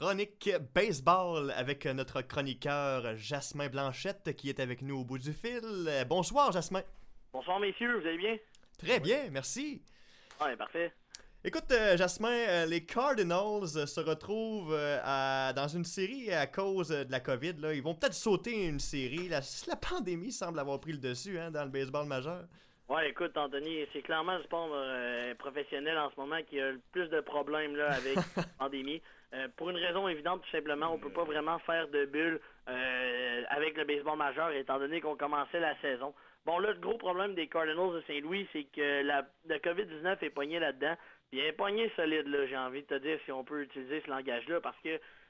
chronique baseball avec notre chroniqueur Jasmin Blanchette qui est avec nous au bout du fil. Bonsoir Jasmin. Bonsoir messieurs, vous allez bien? Très bien, merci. Ouais, parfait. Écoute, euh, Jasmin, euh, les Cardinals euh, se retrouvent dans une série à cause de la COVID. Là. Ils vont peut-être sauter une série. La, la pandémie semble avoir pris le dessus hein, dans le baseball majeur. Ouais, écoute, Anthony, c'est clairement le sport professionnel en ce moment qui a le plus de problèmes là, avec la pandémie. pour une raison évidente, tout simplement, on peut pas vraiment faire de bulle avec le baseball majeur, étant donné qu'on commençait la saison. Bon, là, le gros problème des Cardinals de Saint-Louis, c'est que la, la COVID-19 est poignée là-dedans. Il y a un poignet solide, là, j'ai envie de te dire, si on peut utiliser ce langage-là, parce que,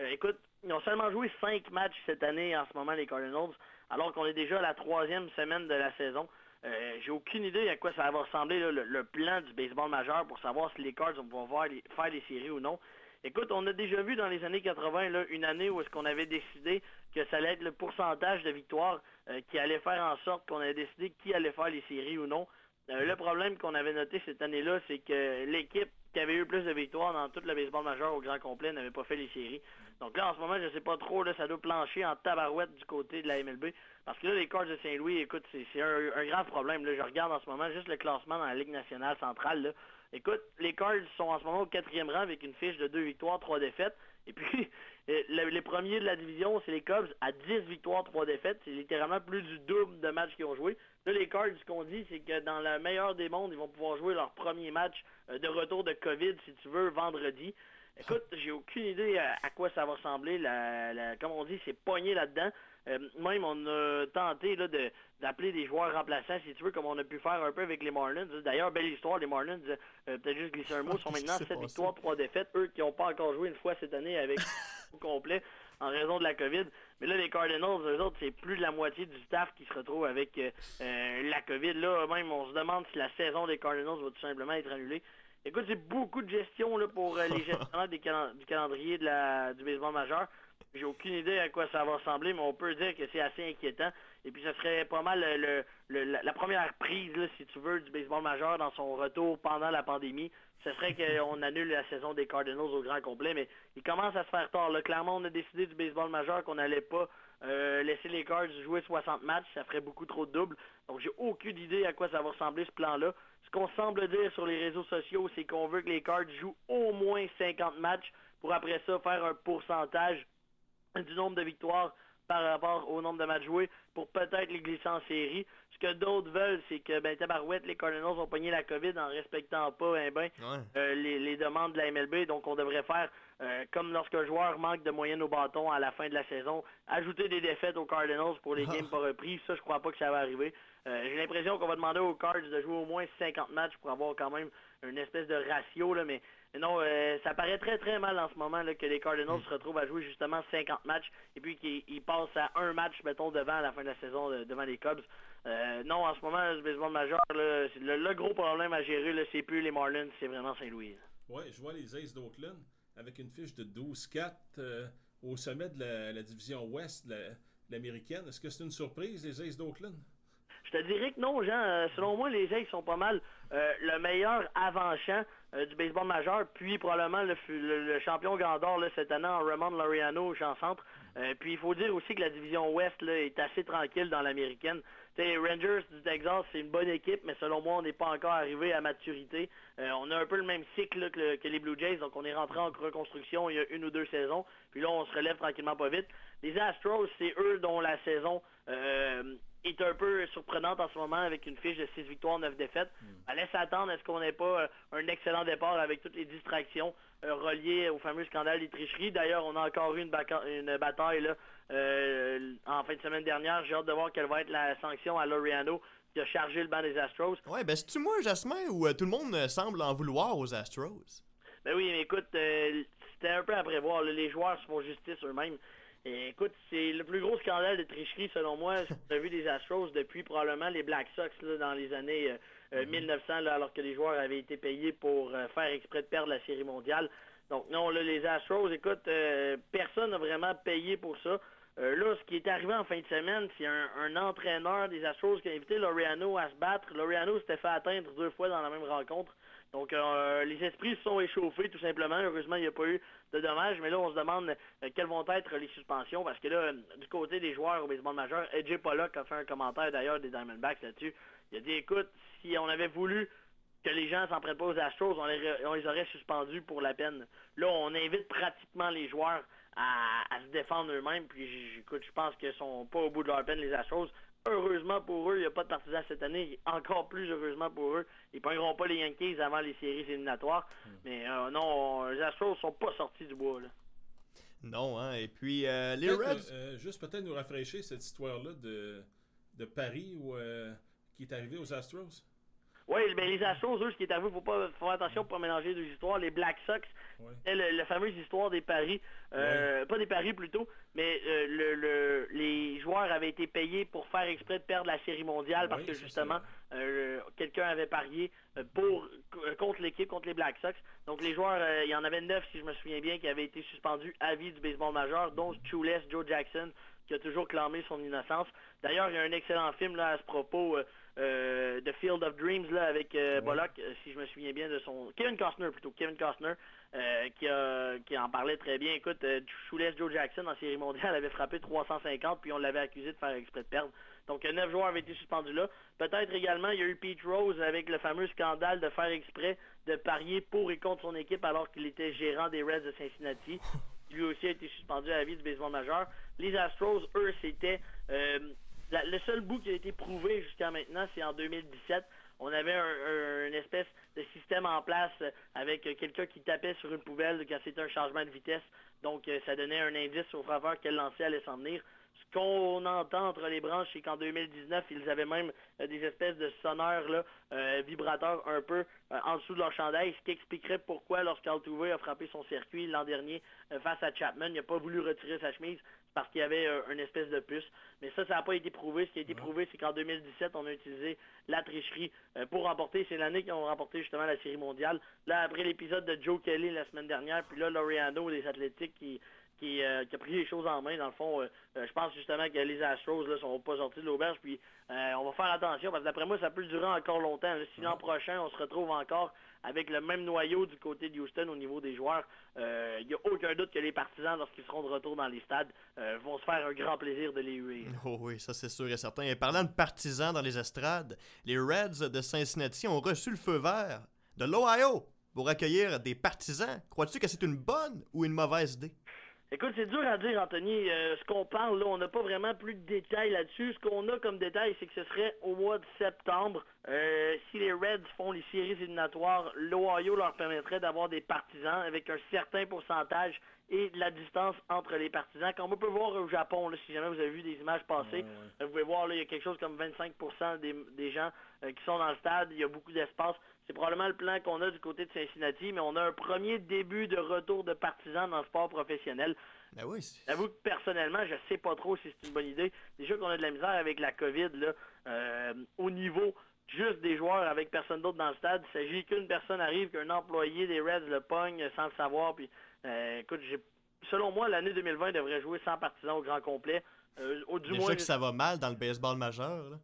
euh, écoute, ils ont seulement joué cinq matchs cette année en ce moment, les Cardinals, alors qu'on est déjà à la troisième semaine de la saison. Euh, j'ai aucune idée à quoi ça va ressembler le, plan du baseball majeur pour savoir si les Cards vont pouvoir faire les séries ou non. Écoute, on a déjà vu dans les années 80 là, une année où est-ce qu'on avait décidé que ça allait être le pourcentage de victoires euh, qui allait faire en sorte qu'on avait décidé qui allait faire les séries ou non. Euh, le problème qu'on avait noté cette année-là, c'est que l'équipe qui avait eu plus de victoires dans tout le baseball majeur au grand complet n'avait pas fait les séries. Donc là, en ce moment, je sais pas trop, là, ça doit plancher en tabarouette du côté de la MLB. Parce que là, les Cards de Saint-Louis, écoute, c'est un, grave problème. Là, je regarde en ce moment juste le classement dans la Ligue nationale centrale. Là. Écoute, les Cards sont en ce moment au quatrième rang avec une fiche de deux victoires, trois défaites. Et puis, euh, les premiers de la division, c'est les Cubs à 10 victoires, trois défaites. C'est littéralement plus du double de matchs qu'ils ont joué. Là, les Cards, ce qu'on dit, c'est que dans le meilleur des mondes, ils vont pouvoir jouer leur premier match euh, de retour de COVID, si tu veux, vendredi. Écoute, j'ai aucune idée à, quoi ça va ressembler. La, comme on dit, c'est pogné là-dedans. Euh, même, on a tenté là, d'appeler des joueurs remplaçants, si tu veux, comme on a pu faire un peu avec les Marlins. D'ailleurs, belle histoire, les Marlins, euh, peut-être juste glisser un mot, sont maintenant 7 victoires, 3 défaites. Eux qui n'ont pas encore joué une fois cette année avec au complet en raison de la COVID. Mais là, les Cardinals, eux autres, c'est plus de la moitié du staff qui se retrouve avec euh, la COVID. Là, même, on se demande si la saison des Cardinals va tout simplement être annulée. Écoute, c'est beaucoup de gestion là, pour euh, les gestionnaires du calendrier de la, du baseball majeur. J'ai aucune idée à quoi ça va ressembler, mais on peut dire que c'est assez inquiétant. Et puis, ce serait pas mal le, la première prise, si tu veux, du baseball majeur dans son retour pendant la pandémie. Ce serait qu'on annule la saison des Cardinals au grand complet, mais il commence à se faire tard. Là. Clairement, on a décidé du baseball majeur qu'on n'allait pas euh, laisser les Cards jouer 60 matchs. Ça ferait beaucoup trop de doubles. Donc, j'ai aucune idée à quoi ça va ressembler ce plan-là qu'on semble dire sur les réseaux sociaux, c'est qu'on veut que les Cards jouent au moins 50 matchs pour après ça faire un pourcentage du nombre de victoires par rapport au nombre de matchs joués pour peut-être les glisser en série. Ce que d'autres veulent, c'est que ben tabarouette, les Cardinals ont pogné la COVID en respectant pas ben, euh, les, demandes de la MLB. Donc on devrait faire euh, comme lorsqu'un joueur manque de moyenne au bâton à la fin de la saison, ajouter des défaites aux Cardinals pour les games pas repris. Ça, je crois pas que ça va arriver. Euh, j'ai l'impression qu'on va demander aux Cards de jouer au moins 50 matchs pour avoir quand même une espèce de ratio, là, mais, non, euh, ça paraît très très mal en ce moment là, que les Cardinals mm. se retrouvent à jouer justement 50 matchs et puis qu'ils passent à un match, mettons, devant à la fin de la saison, devant les Cubs. Euh, non, en ce moment, le baseball majeur, le, le, gros problème à gérer, c'est plus les Marlins, c'est vraiment Saint-Louis. Oui, je vois les Aces d'Oakland avec une fiche de 12-4 au sommet de la, division ouest, l'américaine. Est-ce que c'est une surprise, les Aces d'Oakland? Je te dirais que non, Jean. Euh, selon moi, les Aces sont pas mal euh, le meilleur avant-champ euh, du baseball majeur, puis probablement le, champion Gandor cette année en Ramon Laureano au champ-centre. puis il faut dire aussi que la division ouest là, est assez tranquille dans l'américaine. Les Rangers du Texas, c'est une bonne équipe, mais selon moi, on n'est pas encore arrivé à maturité. on a un peu le même cycle que, les Blue Jays, donc on est rentré en reconstruction il y a une ou deux saisons, puis là, on se relève tranquillement pas vite. Les Astros, c'est eux dont la saison est un peu surprenante en ce moment avec une fiche de 6 victoires, 9 défaites. Mm. Elle laisse attendre, est-ce qu'on n'ait pas euh, un excellent départ avec toutes les distractions euh, reliées au fameux scandale des tricheries? D'ailleurs, on a encore eu une, une bataille là, euh, en fin de semaine dernière. J'ai hâte de voir quelle va être la sanction à Loriano qui a chargé le banc des Astros. Ouais, ben c'est-tu moi, Jasmin, ou tout le monde semble en vouloir aux Astros? Ben oui, mais écoute, c'était un peu à prévoir. Les joueurs se font justice eux-mêmes écoute, c'est le plus gros scandale de tricherie, selon moi, j'ai vu des Astros depuis probablement les Black Sox dans les années 1900, euh, euh, mhm. alors que les joueurs avaient été payés pour euh, faire exprès de perdre la Série mondiale. Donc non, là, les Astros, écoute, personne n'a vraiment payé pour ça. là, ce qui est arrivé en fin de semaine, c'est un, entraîneur des Astros qui a invité Loriano à se battre. Loriano s'était fait atteindre deux fois dans la même rencontre. Donc, euh, les esprits se sont échauffés, tout simplement. Heureusement, il n'y a pas eu de dommages. Mais là, on se demande euh, quelles vont être les suspensions. Parce que là, du côté des joueurs au baseball majeur, AJ Pollock a fait un commentaire d'ailleurs des Diamondbacks là-dessus. Il a dit, écoute, si on avait voulu que les gens s'en prennent pas aux Astros, on les, on les aurait suspendus pour la peine. Là, on invite pratiquement les joueurs à, se défendre eux-mêmes. Puis, écoute, je pense qu'ils sont pas au bout de leur peine, les Astros. Heureusement pour eux, il n'y a pas de partisans cette année. Encore plus heureusement pour eux. Ils ne prendront pas les Yankees avant les séries éliminatoires. Hmm. Mais euh, non, les Astros sont pas sortis du bois. Là. Non, hein. Et puis, euh, les Reds... Euh, juste peut-être nous rafraîchir cette histoire-là de, de Paris où, qui est arrivé aux Astros. Oui, mais les Astros, eux, ce qui est arrivé, il faut pas faire attention pour mélanger deux histoires. Les Black Sox, ouais. la fameuse histoire des paris, euh, pas des paris plutôt, mais euh, le, les joueurs avaient été payés pour faire exprès de perdre la série mondiale parce que justement, euh, quelqu'un avait parié pour contre l'équipe, contre les Black Sox. Donc les joueurs, il y en avait neuf, si je me souviens bien, qui avaient été suspendus à vie du baseball majeur, dont Chules, Joe Jackson, qui a toujours clamé son innocence. D'ailleurs, il y a un excellent film là, à ce propos euh, The Field of Dreams là, avec euh, Bullock, euh, si je me souviens bien de son... Kevin Costner plutôt, Kevin Costner, qui, qui en parlait très bien. Écoute, Shoeless Joe Jackson en série mondiale avait frappé 350, puis on l'avait accusé de faire exprès de perdre. Donc, neuf joueurs avaient été suspendus là. Peut-être également, il y a eu Pete Rose avec le fameux scandale de faire exprès de parier pour et contre son équipe alors qu'il était gérant des Reds de Cincinnati. Lui aussi a été suspendu à la vie du baseball majeur. Les Astros, eux, c'était le seul bout qui a été prouvé jusqu'à maintenant, c'est en 2017. On avait un, une espèce de système en place avec quelqu'un qui tapait sur une poubelle quand c'était un changement de vitesse. Donc, euh, ça donnait un indice au faveur quel lancer allait s'en venir. Ce qu'on entend entre les branches, c'est qu'en 2019, ils avaient même euh, des espèces de sonneurs là, euh, vibrateurs un peu en dessous de leur chandail, ce qui expliquerait pourquoi lorsqu'Altuve a frappé son circuit l'an dernier face à Chapman, il n'a pas voulu retirer sa chemise parce qu'il y avait une espèce de puce. Mais ça, ça n'a pas été prouvé. Ce qui a été prouvé, c'est qu'en 2017, on a utilisé la tricherie pour remporter. C'est l'année qu'ils ont remporté justement la Série mondiale. Là, après l'épisode de Joe Kelly la semaine dernière, puis là, Laureano des Athlétiques qui euh, qui, a pris les choses en main. Dans le fond, euh, euh, je pense justement que les Astros ne sont pas sortis de l'auberge. Puis on va faire attention parce que d'après moi, ça peut durer encore longtemps. Si l'an prochain, on se retrouve encore avec le même noyau du côté de Houston au niveau des joueurs, il n'y a aucun doute que les partisans, lorsqu'ils seront de retour dans les stades, vont se faire un grand plaisir de les huer. Oh oui, ça c'est sûr et certain. Et parlant de partisans dans les estrades, les Reds de Cincinnati ont reçu le feu vert de l'Ohio pour accueillir des partisans. Crois-tu que c'est une bonne ou une mauvaise idée? Écoute, c'est dur à dire, Anthony. Euh, ce qu'on parle, là, on n'a pas vraiment plus de détails là-dessus. Ce qu'on a comme détail, c'est que ce serait au mois de septembre. Euh, si les Reds font les séries éliminatoires, l'Ohio leur permettrait d'avoir des partisans avec un certain pourcentage et de la distance entre les partisans. Comme on peut voir au Japon, si jamais vous avez vu des images passées, vous pouvez voir, là, il y a quelque chose comme 25% des, des gens euh, qui sont dans le stade. Il y a beaucoup d'espace. C'est probablement le plan qu'on a du côté de Cincinnati, mais on a un premier début de retour de partisans dans le sport professionnel. Ben oui. J'avoue que personnellement, je sais pas trop si c'est une bonne idée. Déjà qu'on a de la misère avec la COVID, là, euh, au niveau juste des joueurs avec personne d'autre dans le stade. Il s'agit qu'une personne arrive, qu'un employé des Reds le pogne sans le savoir. Puis, euh, écoute, selon moi, l'année 2020 devrait jouer sans partisans au grand complet. Euh, au, du Déjà moins, que ça va mal dans le baseball majeur. Là.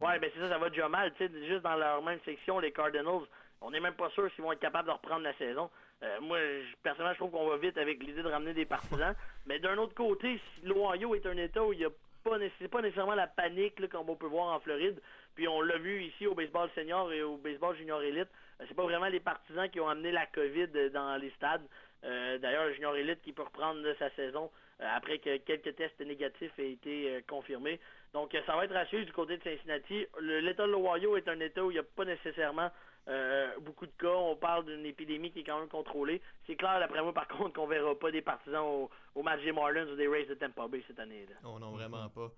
Ouais, ben c'est ça, ça va déjà mal. Tu sais, juste dans leur même section, les Cardinals, on n'est même pas sûr s'ils vont être capables de reprendre la saison. Euh, moi, personnellement, je trouve qu'on va vite avec l'idée de ramener des partisans. Mais d'un autre côté, si l'Ohio est un État où il n'y a pas, pas nécessairement la panique comme on peut voir en Floride, puis on l'a vu ici au baseball senior et au baseball junior élite, euh, c'est pas vraiment les partisans qui ont amené la COVID dans les stades. Euh, d'ailleurs, le junior élite qui peut reprendre sa saison après que quelques tests négatifs aient été confirmés. Donc, ça va être rassuré du côté de Cincinnati. L'État de l'Ohio est un État où il n'y a pas nécessairement euh, beaucoup de cas. On parle d'une épidémie qui est quand même contrôlée. C'est clair, d'après moi, par contre, qu'on verra pas des partisans au, au match des Marlins ou des Rays de Tampa Bay cette année. Là. Oh non, vraiment pas.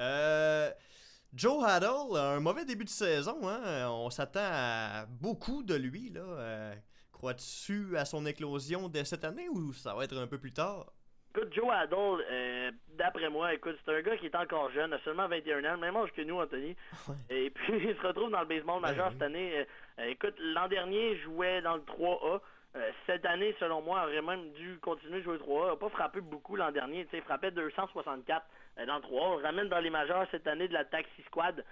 Euh, Joe Haddle, un mauvais début de saison. Hein? On s'attend à beaucoup de lui. Là. Euh, crois-tu à son éclosion dès cette année ou ça va être un peu plus tard? Écoute, Joe Adol, euh, d'après moi, écoute, c'est un gars qui est encore jeune, a seulement 21 ans, même âge que nous, Anthony. Et puis, il se retrouve dans le baseball majeur cette année. Euh, écoute, l'an dernier, il jouait dans le 3A. cette année, selon moi, aurait même dû continuer de jouer 3A. Il n'a pas frappé beaucoup l'an dernier. Il frappait 264 dans le 3A. On le ramène dans les majeurs cette année de la Taxi Squad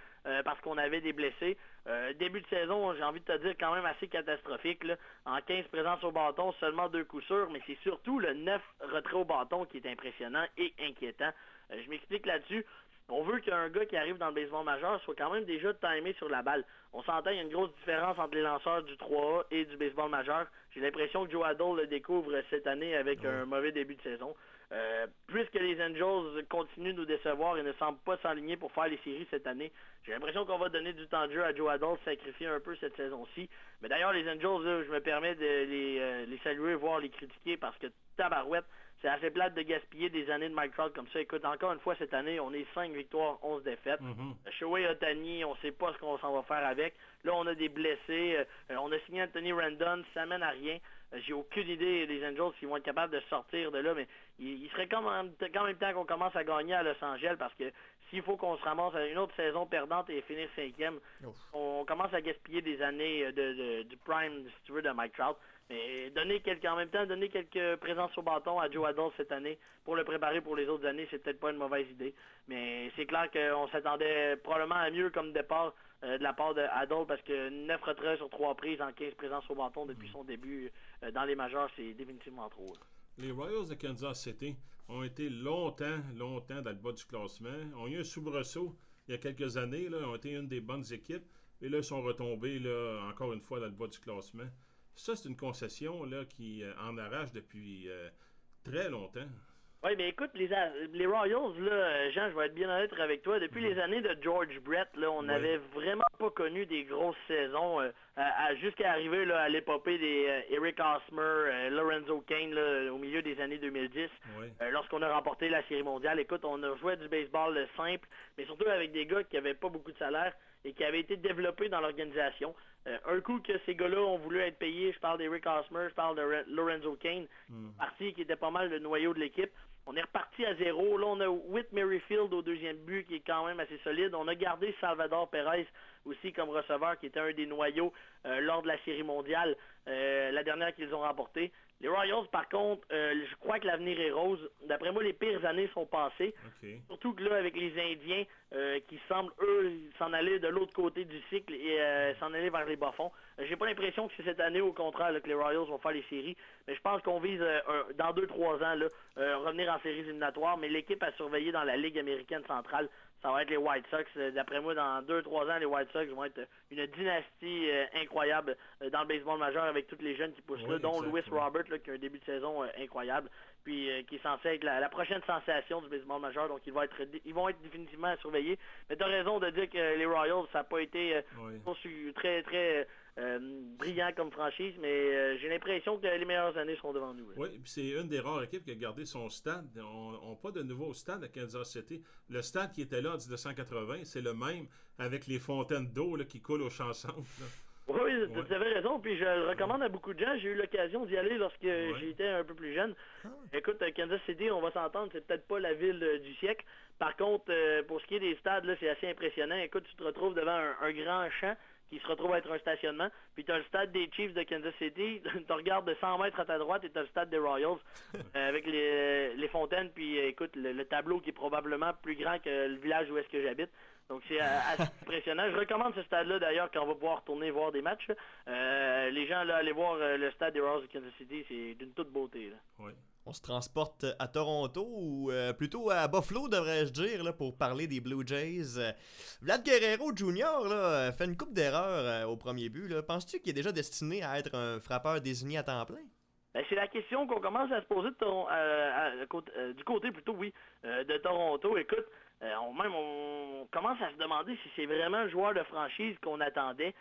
parce qu'on avait des blessés. début de saison, j'ai envie de te dire, quand même assez catastrophique. En 15 présences au bâton, seulement deux coups sûrs, mais c'est surtout le 9 retrait au bâton qui est impressionnant et inquiétant. je m'explique là-dessus. On veut qu'un gars qui arrive dans le baseball majeur soit quand même déjà timé sur la balle. On s'entend, il y a une grosse différence entre les lanceurs du 3A et du baseball majeur. J'ai l'impression que Joe Adol le découvre cette année avec un mauvais début de saison. Euh, puisque les Angels continuent de nous décevoir et ne semblent pas s'aligner pour faire les séries cette année, j'ai l'impression qu'on va donner du temps de jeu à Joe Adol, sacrifier un peu cette saison-ci. Mais d'ailleurs, les Angels, je me permets de les, euh, les saluer, voire les critiquer parce que tabarouette, c'est assez plate de gaspiller des années de Mike Trout comme ça. Écoute, encore une fois, cette année, on est 5 victoires, 11 défaites. Mm-hmm. Shohei Otani, on sait pas ce qu'on s'en va faire avec. Là, on a des blessés. Euh, on a signé Anthony Randon, ça mène à rien. Euh, j'ai aucune idée des Angels s'ils vont être capables de sortir de là, mais il, serait quand même, quand même temps qu'on commence à gagner à Los Angeles parce que s'il faut qu'on se ramasse à une autre saison perdante et finir cinquième, on commence à gaspiller des années de, du prime, si tu veux, de Mike Trout. Mais donner quelques, en même temps, donner quelques présences au bâton à Joe Adol cette année pour le préparer pour les autres années, c'est peut-être pas une mauvaise idée. Mais c'est clair qu'on s'attendait probablement à mieux comme départ euh, de la part de Adol parce que 9 retraits sur 3 prises en 15 présences au bâton depuis son début euh, dans les majeurs, c'est définitivement trop. Les Royals de Kansas City ont été longtemps, longtemps dans le bas du classement. ont eu un soubresaut il y a quelques années, là, ont été une des bonnes équipes. Et là, ils sont retombés là, encore une fois dans le bas du classement. Ça, c'est une concession là, qui euh, en arrache depuis euh, très longtemps. Oui, mais écoute, les, les Royals, là, euh, Jean, je vais être bien honnête avec toi. Depuis mhm. les années de George Brett, là, on n'avait vraiment pas connu des grosses saisons jusqu'à arriver là, à l'épopée des Eric Osmer, Lorenzo Kane au milieu des années 2010. Lorsqu'on a remporté la Série mondiale, écoute, on a joué du baseball simple, mais surtout avec des gars qui n'avaient pas beaucoup de salaire et qui avaient été développés dans l'organisation. Euh, un coup que ces gars-là ont voulu être payés, je parle d'Eric Osmer, je parle de Lorenzo Kane, hmm. parti qui était pas mal le noyau de l'équipe. On est reparti à zéro. Là, on a Whit Merrifield au deuxième but qui est quand même assez solide. On a gardé Salvador Perez aussi comme receveur qui était un des noyaux euh, lors de la série mondiale, euh, la dernière qu'ils ont remportée. Les Royals, par contre, euh, je crois que l'avenir est rose. D'après moi, les pires années sont passées. Surtout que là, avec les Indiens euh, qui semblent, eux, s'en aller de l'autre côté du cycle et euh, s'en aller vers les bas-fonds. J'ai pas l'impression que c'est cette année, au contraire, que les Royals vont faire les séries. Mais je pense qu'on vise, dans 2-3 ans, là, revenir en séries éliminatoires. Mais l'équipe à surveiller dans la Ligue américaine centrale, ça va être les White Sox. Euh, d'après moi, dans 2-3 ans, les White Sox vont être une dynastie euh, incroyable euh, dans le baseball majeur avec tous les jeunes qui poussent là, dont Louis Robert qui a un début de saison incroyable, puis qui est censé être la, prochaine sensation du baseball majeur. Donc, ils vont être, ils vont être définitivement à surveiller. Mais tu as raison de dire que les Royals, ça n'a pas été très, très euh, brillant comme franchise, mais euh, j'ai l'impression que les meilleures années seront devant nous. Oui, c'est une des rares équipes qui a gardé son stade. On n'a pas de nouveau stade à Kansas City. Le stade qui était là en 1980, c'est le même avec les fontaines d'eau qui coulent aux chansons. Oui, tu avais raison, puis je le recommande à beaucoup de gens. J'ai eu l'occasion d'y aller lorsque j'étais un peu plus jeune. Ah. Écoute, Kansas City, on va s'entendre, c'est peut-être pas la ville euh, du siècle. Par contre, pour ce qui est des stades, c'est assez impressionnant. Écoute, tu te retrouves devant un grand champ qui se retrouve à être un stationnement. Puis tu as le stade des Chiefs de Kansas City. tu regardes de 100 mètres à ta droite et tu as le stade des Royals euh, avec les, fontaines. Puis euh, écoute, le, tableau qui est probablement plus grand que le village où est-ce que j'habite. Donc c'est euh, assez impressionnant. Je recommande ce stade-là d'ailleurs quand on va pouvoir retourner voir des matchs. les gens, là, aller voir le stade des Royals de Kansas City, c'est d'une toute beauté. Oui on se transporte à Toronto ou euh, plutôt à Buffalo, devrais-je dire, là, pour parler des Blue Jays. Euh, Vlad Guerrero Jr. Fait une coupe d'erreurs euh, au premier but. Penses-tu qu'il est déjà destiné à être un frappeur désigné à temps plein? Ben, c'est la question qu'on commence à se poser du côté plutôt, oui, de Toronto. Écoute, on, même on commence à se demander si c'est vraiment un joueur de franchise qu'on attendait.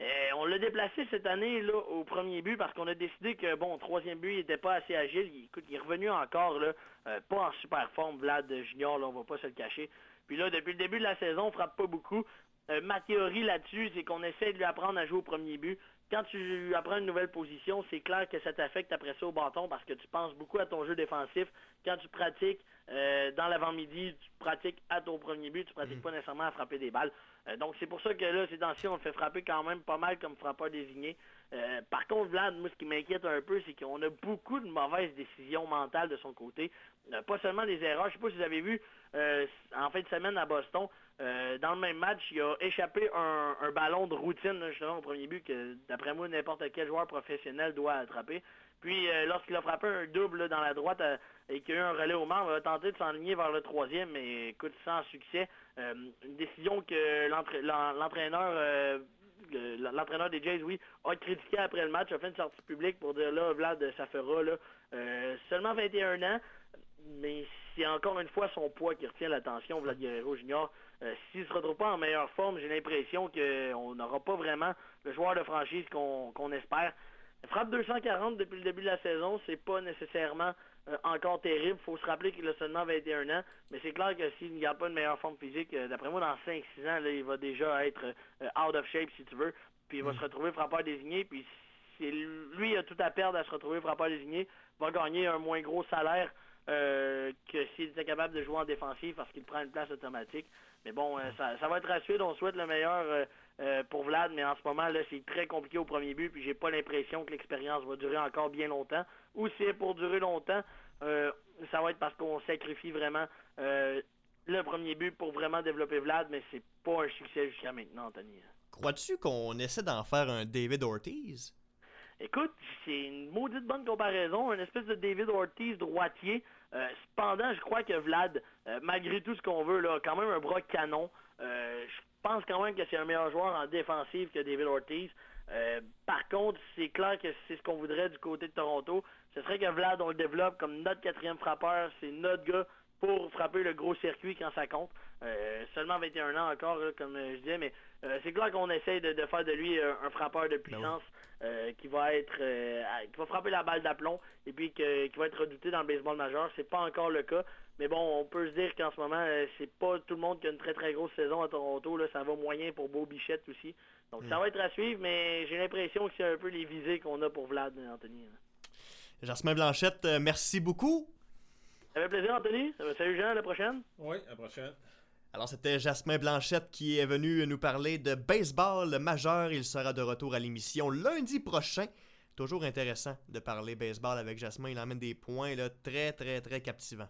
Euh, on l'a déplacé cette année au premier but parce qu'on a décidé que bon, troisième but, il n'était pas assez agile. Il, écoute, il est revenu encore là, euh, pas en super forme, Vlad Junior, là, on va pas se le cacher. Puis là, depuis le début de la saison, on frappe pas beaucoup. Euh, ma théorie là-dessus, c'est qu'on essaie de lui apprendre à jouer au premier but. Quand tu apprends une nouvelle position, c'est clair que ça t'affecte après ça au bâton parce que tu penses beaucoup à ton jeu défensif. Quand tu pratiques dans l'avant-midi, tu pratiques à ton premier but, tu pratiques mm. pas nécessairement à frapper des balles. Euh, donc c'est pour ça que là, ces temps-ci, on le fait frapper quand même pas mal comme frappeur désigné. Euh, par contre, Vlad, moi, ce qui m'inquiète un peu, c'est qu'on a beaucoup de mauvaises décisions mentales de son côté. Euh, pas seulement des erreurs. Je sais pas si vous avez vu euh, en fin de semaine à Boston, dans le même match, il a échappé un, ballon de routine, justement, au premier but, que d'après moi, n'importe quel joueur professionnel doit attraper. Puis, lorsqu'il a frappé un double dans la droite et qu'il y a eu un relais au membre, il a tenté de s'enligner vers le troisième, mais écoute, sans succès. une décision que l'entraîneur l'entraîneur des Jays, oui, a critiqué après le match, a fait une sortie publique pour dire là, Vlad, ça fera là. Euh, seulement 21 ans, mais c'est encore une fois son poids qui retient l'attention, Vlad Guerrero Junior. Euh, s'il ne se retrouve pas en meilleure forme, j'ai l'impression qu'on n'aura pas vraiment le joueur de franchise qu'on espère. frappe 240 depuis le début de la saison, c'est pas nécessairement euh, encore terrible. Il faut se rappeler qu'il a seulement 21 ans. Mais c'est clair que s'il ne garde pas une meilleure forme physique, euh, d'après moi, dans 5-6 ans, il va déjà être out of shape, si tu veux. Puis il va mm. se retrouver frappeur désigné. Puis lui a tout à perdre à se retrouver frappeur désigné, va gagner un moins gros salaire que s'il était capable de jouer en défensif parce qu'il prend une place automatique. Mais bon, ça, va être à suivre. On souhaite le meilleur pour Vlad, mais en ce moment, là, c'est très compliqué au premier but, puis j'ai pas l'impression que l'expérience va durer encore bien longtemps. Ou si c'est pour durer longtemps, euh, ça va être parce qu'on sacrifie vraiment euh, le premier but pour vraiment développer Vlad, mais c'est pas un succès jusqu'à maintenant, Anthony. Crois-tu qu'on essaie d'en faire un David Ortiz? Écoute, c'est une maudite bonne comparaison, une espèce de David Ortiz droitier. Euh, cependant, je crois que Vlad, malgré tout ce qu'on veut, là, a quand même un bras canon. je pense quand même que c'est un meilleur joueur en défensive que David Ortiz. par contre, c'est clair que c'est ce qu'on voudrait du côté de Toronto ce serait que Vlad, on le développe comme notre quatrième frappeur. C'est notre gars pour frapper le gros circuit quand ça compte. Euh, seulement 21 ans encore, comme je disais, mais euh, c'est clair qu'on essaie de, faire de lui un, frappeur de ben puissance euh, qui va être qui va frapper la balle d'aplomb et puis qui va être redouté dans le baseball majeur. C'est pas encore le cas. Mais bon, on peut se dire qu'en ce moment, c'est pas tout le monde qui a une très très grosse saison à Toronto. Là, ça va moyen pour Beau Bichette aussi. Donc ça hmm. va être à suivre, mais j'ai l'impression que c'est un peu les visées qu'on a pour Vlad, Anthony. Jasmin Blanchette, euh, merci beaucoup. Ça fait plaisir, Anthony. Salut, Jean. À la prochaine. Oui, à la prochaine. Alors, c'était Jasmin Blanchette qui est venu nous parler de baseball majeur. Il sera de retour à l'émission lundi prochain. Toujours intéressant de parler baseball avec Jasmin. Il emmène des points là, très, très, très captivants.